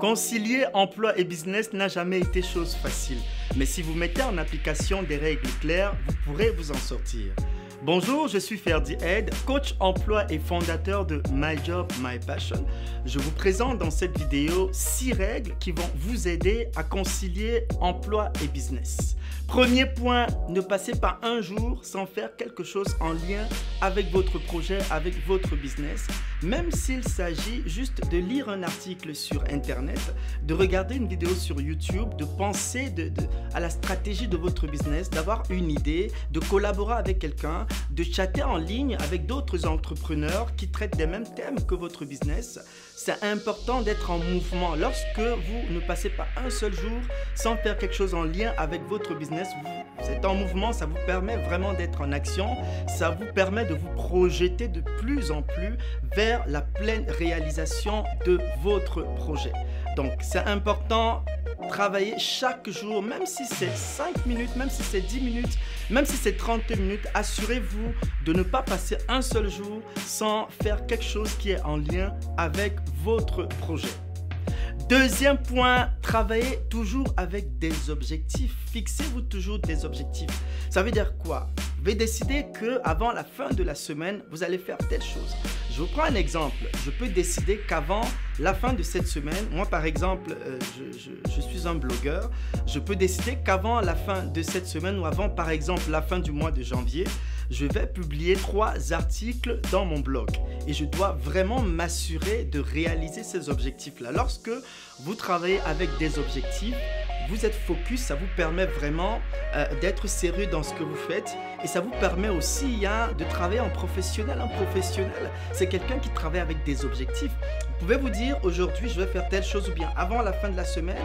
Concilier emploi et business n'a jamais été chose facile, mais si vous mettez en application des règles claires, vous pourrez vous en sortir. Bonjour, je suis Ferdi Ed, coach emploi et fondateur de My Job, My Passion. Je vous présente dans cette vidéo 6 règles qui vont vous aider à concilier emploi et business. Premier point, ne passez pas un jour sans faire quelque chose en lien avec votre projet, avec votre business, même s'il s'agit juste de lire un article sur Internet, de regarder une vidéo sur YouTube, de penser à la stratégie de votre business, d'avoir une idée, de collaborer avec quelqu'un, de chatter en ligne avec d'autres entrepreneurs qui traitent des mêmes thèmes que votre business. C'est important d'être en mouvement. Lorsque vous ne passez pas un seul jour sans faire quelque chose en lien avec votre business, vous êtes en mouvement, ça vous permet vraiment d'être en action, ça vous permet de vous projeter de plus en plus vers la pleine réalisation de votre projet. Donc c'est important travailler chaque jour, même si c'est 5 minutes, même si c'est 10 minutes, même si c'est 30 minutes, assurez-vous de ne pas passer un seul jour sans faire quelque chose qui est en lien avec votre projet. Deuxième point, travaillez toujours avec des objectifs. Fixez-vous toujours des objectifs. Ça veut dire quoi? Vous devez décider que avant la fin de la semaine, vous allez faire telle chose. Je vous prends un exemple. Je peux décider qu'avant la fin de cette semaine, moi par exemple, euh, je, suis un blogueur, je peux décider qu'avant la fin de cette semaine ou avant par exemple la fin du mois de janvier, je vais publier trois articles dans mon blog. Et je dois vraiment m'assurer de réaliser ces objectifs-là. Lorsque vous travaillez avec des objectifs, vous êtes focus, ça vous permet vraiment euh, d'être sérieux dans ce que vous faites et ça vous permet aussi hein, de travailler en professionnel. Un professionnel, c'est quelqu'un qui travaille avec des objectifs. Vous pouvez vous dire aujourd'hui je vais faire telle chose ou bien avant la fin de la semaine.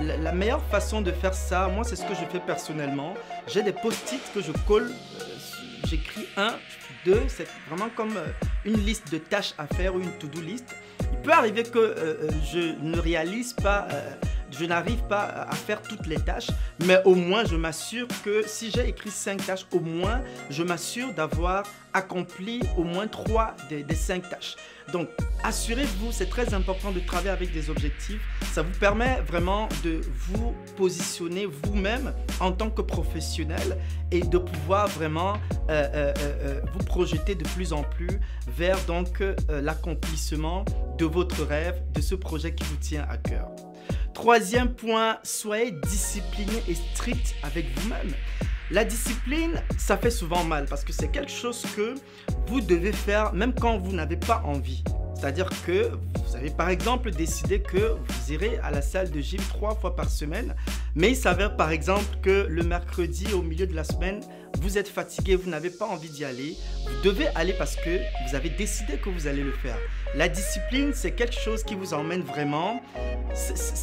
La, meilleure façon de faire ça, moi c'est ce que je fais personnellement. J'ai des post-it que je colle. Euh, j'écris un, deux, c'est vraiment comme euh, une liste de tâches à faire ou une to-do list. Il peut arriver que je ne réalise pas je n'arrive pas à faire toutes les tâches, mais au moins je m'assure que si j'ai écrit cinq tâches, au moins je m'assure d'avoir accompli au moins trois des, des cinq tâches. Donc assurez-vous, c'est très important de travailler avec des objectifs. Ça vous permet vraiment de vous positionner vous-même en tant que professionnel et de pouvoir vraiment euh, euh, euh, vous projeter de plus en plus vers l'accomplissement de votre rêve, de ce projet qui vous tient à cœur. Troisième point, soyez discipliné et strict avec vous-même. La discipline, ça fait souvent mal parce que c'est quelque chose que vous devez faire même quand vous n'avez pas envie. C'est-à-dire que vous avez par exemple décidé que vous irez à la salle de gym trois fois par semaine, mais il s'avère par exemple que le mercredi au milieu de la semaine, vous êtes fatigué, vous n'avez pas envie d'y aller, vous devez aller parce que vous avez décidé que vous allez le faire. La discipline, c'est quelque chose qui vous emmène vraiment.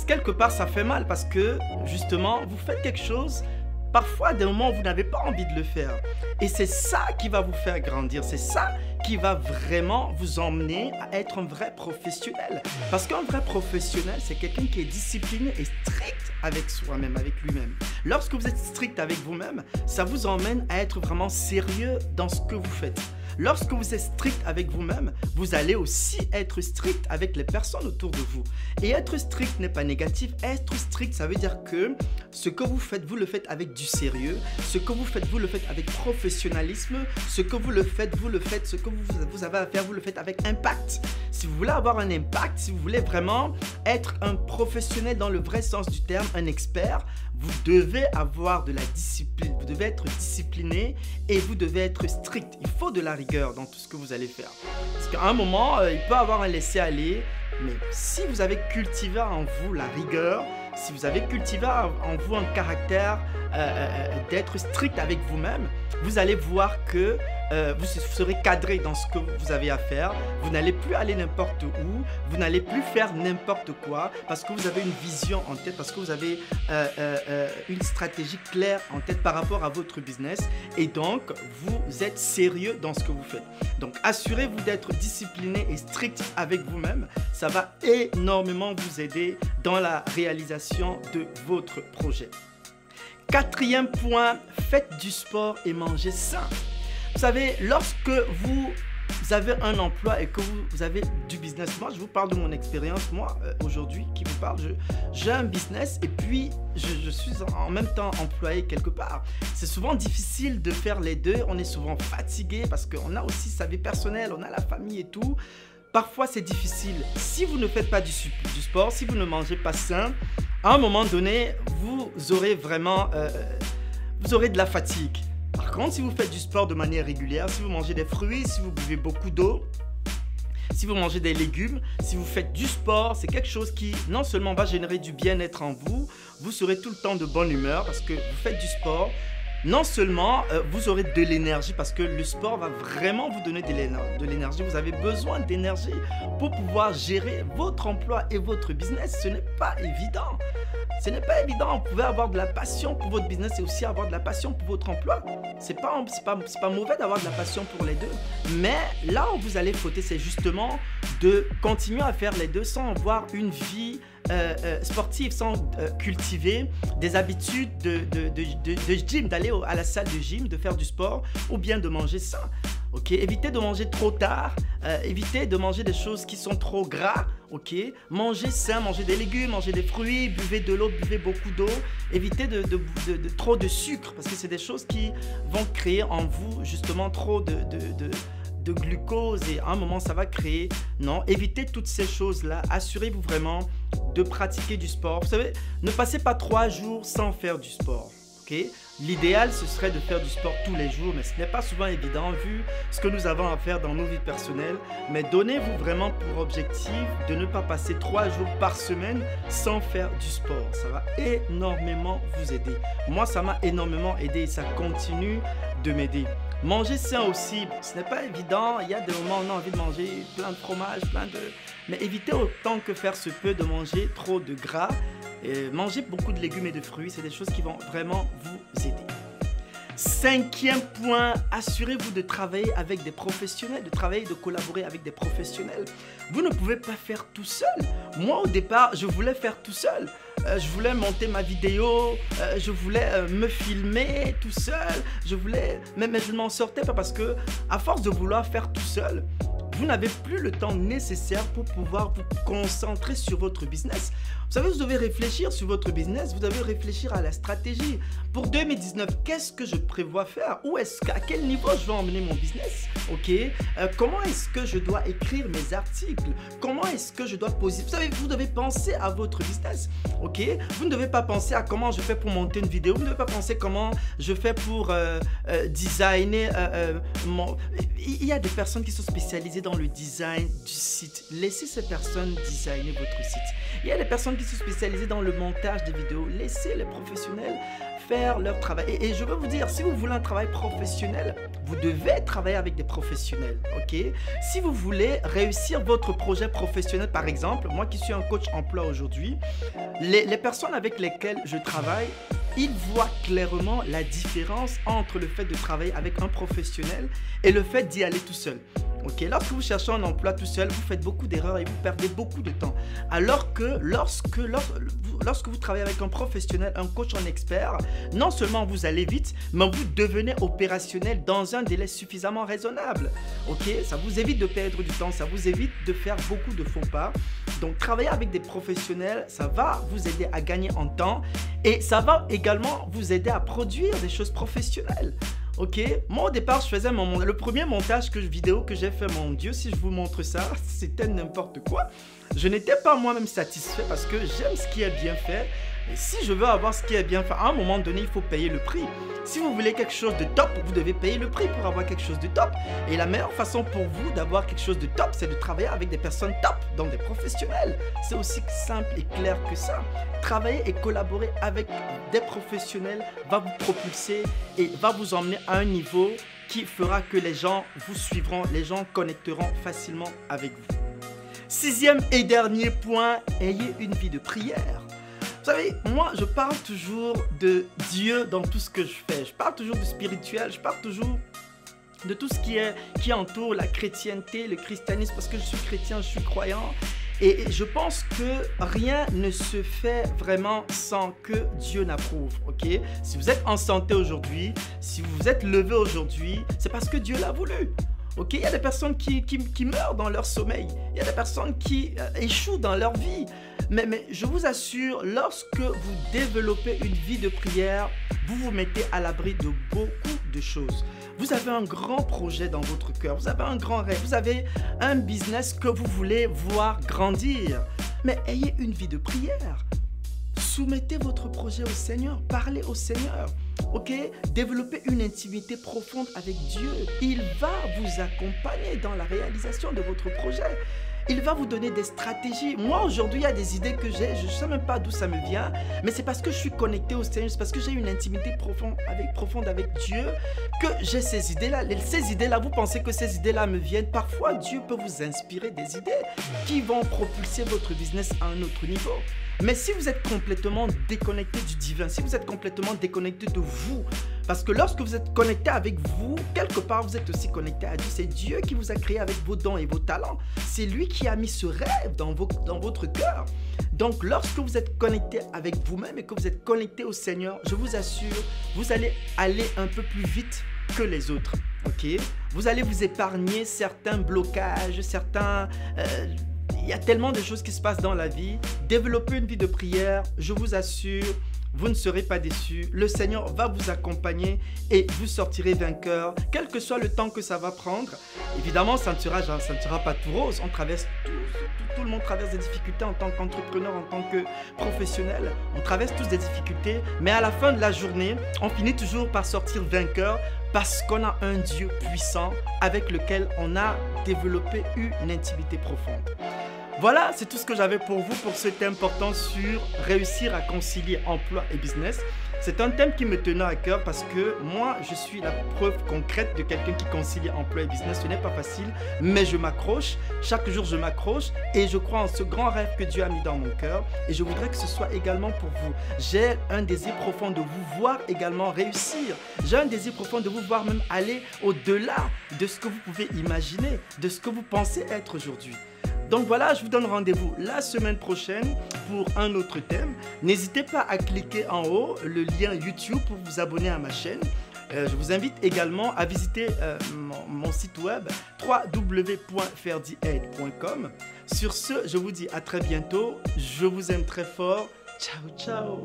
quelque part, ça fait mal parce que justement, vous faites quelque chose parfois des moments où vous n'avez pas envie de le faire. Et c'est ça qui va vous faire grandir. C'est ça qui va vraiment vous emmener à être un vrai professionnel. Parce qu'un vrai professionnel, c'est quelqu'un qui est discipliné et strict avec soi-même, avec lui-même. Lorsque vous êtes strict avec vous-même, ça vous emmène à être vraiment sérieux dans ce que vous faites. Lorsque vous êtes strict avec vous-même, vous allez aussi être strict avec les personnes autour de vous. Et être strict n'est pas négatif. Être strict, ça veut dire que ce que vous faites, vous le faites avec du sérieux. Ce que vous faites, vous le faites avec professionnalisme. Ce que vous le faites, vous le faites. Ce que vous, avez à faire, vous le faites avec impact. Si vous voulez avoir un impact, si vous voulez vraiment être un professionnel dans le vrai sens du terme, un expert, vous devez avoir de la discipline, vous devez être discipliné et vous devez être strict. Il faut de la dans tout ce que vous allez faire. Parce qu'à un moment, euh, il peut avoir un laisser-aller, mais si vous avez cultivé en vous la rigueur, si vous avez cultivé en vous un caractère euh, euh, d'être strict avec vous-même, vous allez voir que euh, vous serez cadré dans ce que vous avez à faire. Vous n'allez plus aller n'importe où. Vous n'allez plus faire n'importe quoi parce que vous avez une vision en tête, parce que vous avez euh, euh, une stratégie claire en tête par rapport à votre business. Et donc, vous êtes sérieux dans ce que vous faites. Donc, assurez-vous d'être discipliné et strict avec vous-même. Ça va énormément vous aider dans la réalisation de votre projet. Quatrième point, faites du sport et mangez sain. Vous savez, lorsque vous avez un emploi et que vous, avez du business, moi je vous parle de mon expérience, moi euh, aujourd'hui qui vous parle, j'ai un business et puis je, suis en, même temps employé quelque part. C'est souvent difficile de faire les deux, on est souvent fatigué parce qu'on a aussi sa vie personnelle, on a la famille et tout. Parfois c'est difficile. Si vous ne faites pas du, du, sport, si vous ne mangez pas sain, à un moment donné, vous aurez vraiment... Euh, vous aurez de la fatigue. Par contre, si vous faites du sport de manière régulière, si vous mangez des fruits, si vous buvez beaucoup d'eau, si vous mangez des légumes, si vous faites du sport, c'est quelque chose qui non seulement va générer du bien-être en vous, vous serez tout le temps de bonne humeur parce que vous faites du sport. Non seulement euh, vous aurez de l'énergie parce que le sport va vraiment vous donner de l'énergie, vous avez besoin d'énergie pour pouvoir gérer votre emploi et votre business. Ce n'est pas évident. Ce n'est pas évident. Vous pouvez avoir de la passion pour votre business et aussi avoir de la passion pour votre emploi. C'est pas, pas, pas mauvais d'avoir de la passion pour les deux. Mais là où vous allez fauter, c'est justement de continuer à faire les deux sans avoir une vie euh, euh, sans euh, cultiver des habitudes de, de, de, de gym, d'aller à la salle de gym, de faire du sport ou bien de manger sain. Ok, évitez de manger trop tard, évitez de manger des choses qui sont trop gras. Ok, mangez sain, mangez des légumes, mangez des fruits, buvez de l'eau, buvez beaucoup d'eau. Évitez de, trop de sucre parce que c'est des choses qui vont créer en vous justement trop de, de glucose et à un moment ça va créer. Non, évitez toutes ces choses-là. Assurez-vous vraiment de pratiquer du sport. Vous savez, ne passez pas trois jours sans faire du sport. ok? L'idéal, ce serait de faire du sport tous les jours, mais ce n'est pas souvent évident vu ce que nous avons à faire dans nos vies personnelles. Mais donnez-vous vraiment pour objectif de ne pas passer trois jours par semaine sans faire du sport. Ça va énormément vous aider. Moi, ça m'a énormément aidé et ça continue de m'aider. Manger sain aussi, ce n'est pas évident. Il y a des moments où on a envie de manger plein de fromage, plein de... Mais évitez autant que faire se peut de manger trop de gras. Et manger beaucoup de légumes et de fruits, c'est des choses qui vont vraiment vous aider. Cinquième point, assurez-vous de travailler avec des professionnels, de travailler, de collaborer avec des professionnels. Vous ne pouvez pas faire tout seul. Moi, au départ, je voulais faire tout seul. Euh, je voulais monter ma vidéo, euh, je voulais euh, me filmer tout seul, je voulais, mais, mais je ne m'en sortais pas parce que, à force de vouloir faire tout seul, vous n'avez plus le temps nécessaire pour pouvoir vous concentrer sur votre business. Vous savez, vous devez réfléchir sur votre business, vous devez réfléchir à la stratégie. Pour 2019, qu'est-ce que je prévois faire? Où est-ce qu'à quel niveau je vais emmener mon business? Ok euh, Comment est-ce que je dois écrire mes articles? Comment est-ce que je dois poser Vous savez, vous devez penser à votre business. Ok Vous ne devez pas penser à comment je fais pour monter une vidéo. Vous ne devez pas penser comment je fais pour euh, euh, designer mon. Il y a des personnes qui sont spécialisées dans le design du site. Laissez ces personnes designer votre site. Il y a des personnes qui sont spécialisées dans le montage des vidéos. Laissez les professionnels faire leur travail. Et, je veux vous dire, si vous voulez un travail professionnel, vous devez travailler avec des professionnels, ok? Si vous voulez réussir votre projet professionnel, par exemple, moi qui suis un coach emploi aujourd'hui, les, les personnes avec lesquelles je travaille, ils voient clairement la différence entre le fait de travailler avec un professionnel et le fait d'y aller tout seul. Ok, lorsque vous cherchez un emploi tout seul, vous faites beaucoup d'erreurs et vous perdez beaucoup de temps. Alors que lorsque, lorsque vous travaillez avec un professionnel, un coach, un expert, non seulement vous allez vite, mais vous devenez opérationnel dans un délai suffisamment raisonnable. Ok, ça vous évite de perdre du temps, ça vous évite de faire beaucoup de faux pas. Donc travailler avec des professionnels, ça va vous aider à gagner en temps et ça va également vous aider à produire des choses professionnelles. Ok, moi au départ je faisais mon le premier montage que vidéo que j'ai fait, mon Dieu, si je vous montre ça, c'était n'importe quoi. Je n'étais pas moi-même satisfait parce que j'aime ce qui est bien fait. Et si je veux avoir ce qui est bien fait, à un moment donné, il faut payer le prix. Si vous voulez quelque chose de top, vous devez payer le prix pour avoir quelque chose de top. Et la meilleure façon pour vous d'avoir quelque chose de top, c'est de travailler avec des personnes top, donc des professionnels. C'est aussi simple et clair que ça. Travailler et collaborer avec des professionnels va vous propulser et va vous emmener à un niveau qui fera que les gens vous suivront, les gens connecteront facilement avec vous. Sixième et dernier point, ayez une vie de prière. Vous savez, moi, je parle toujours de Dieu dans tout ce que je fais. Je parle toujours du spirituel, je parle toujours de tout ce qui, est, qui entoure la chrétienté, le christianisme, parce que je suis chrétien, je suis croyant. Et je pense que rien ne se fait vraiment sans que Dieu n'approuve, ok? Si vous êtes en santé aujourd'hui, si vous êtes levé aujourd'hui, c'est parce que Dieu l'a voulu. Ok, il y a des personnes qui, qui, meurent dans leur sommeil. Il y a des personnes qui euh, échouent dans leur vie. Mais, je vous assure, lorsque vous développez une vie de prière, vous vous mettez à l'abri de beaucoup de choses. Vous avez un grand projet dans votre cœur, vous avez un grand rêve, vous avez un business que vous voulez voir grandir. Mais ayez une vie de prière. Soumettez votre projet au Seigneur, parlez au Seigneur. Ok? Développez une intimité profonde avec Dieu. Il va vous accompagner dans la réalisation de votre projet. Il va vous donner des stratégies. Moi, aujourd'hui, il y a des idées que j'ai. Je ne sais même pas d'où ça me vient. Mais c'est parce que je suis connecté au Seigneur. Parce que j'ai une intimité profonde avec, profonde avec Dieu que j'ai ces idées-là. Ces idées-là, vous pensez que ces idées-là me viennent? Parfois, Dieu peut vous inspirer des idées qui vont propulser votre business à un autre niveau. Mais si vous êtes complètement déconnecté du divin, si vous êtes complètement déconnecté de vous, parce que lorsque vous êtes connecté avec vous, quelque part vous êtes aussi connecté à Dieu. C'est Dieu qui vous a créé avec vos dons et vos talents. C'est lui qui a mis ce rêve dans, votre cœur. Donc lorsque vous êtes connecté avec vous-même et que vous êtes connecté au Seigneur, je vous assure, vous allez aller un peu plus vite que les autres. Ok? Vous allez vous épargner certains blocages, certains... Euh, il y a tellement de choses qui se passent dans la vie. Développer une vie de prière, je vous assure, vous ne serez pas déçus. Le Seigneur va vous accompagner et vous sortirez vainqueur, quel que soit le temps que ça va prendre. Évidemment, ça ne sera, ne pas tout rose. On traverse tout, tout, le monde traverse des difficultés en tant qu'entrepreneur, en tant que professionnel. On traverse tous des difficultés, mais à la fin de la journée, on finit toujours par sortir vainqueur parce qu'on a un Dieu puissant avec lequel on a développé une intimité profonde. Voilà, c'est tout ce que j'avais pour vous pour ce thème portant sur réussir à concilier emploi et business. C'est un thème qui me tenait à cœur parce que moi, je suis la preuve concrète de quelqu'un qui concilie emploi et business. Ce n'est pas facile, mais je m'accroche. Chaque jour, je m'accroche et je crois en ce grand rêve que Dieu a mis dans mon cœur. Et je voudrais que ce soit également pour vous. J'ai un désir profond de vous voir également réussir. J'ai un désir profond de vous voir même aller au-delà de ce que vous pouvez imaginer, de ce que vous pensez être aujourd'hui. Donc voilà, je vous donne rendez-vous la semaine prochaine pour un autre thème. N'hésitez pas à cliquer en haut le lien YouTube pour vous abonner à ma chaîne. Euh, je vous invite également à visiter euh, mon, site web www.ferdiaid.com. Sur ce, je vous dis à très bientôt. Je vous aime très fort. Ciao, ciao.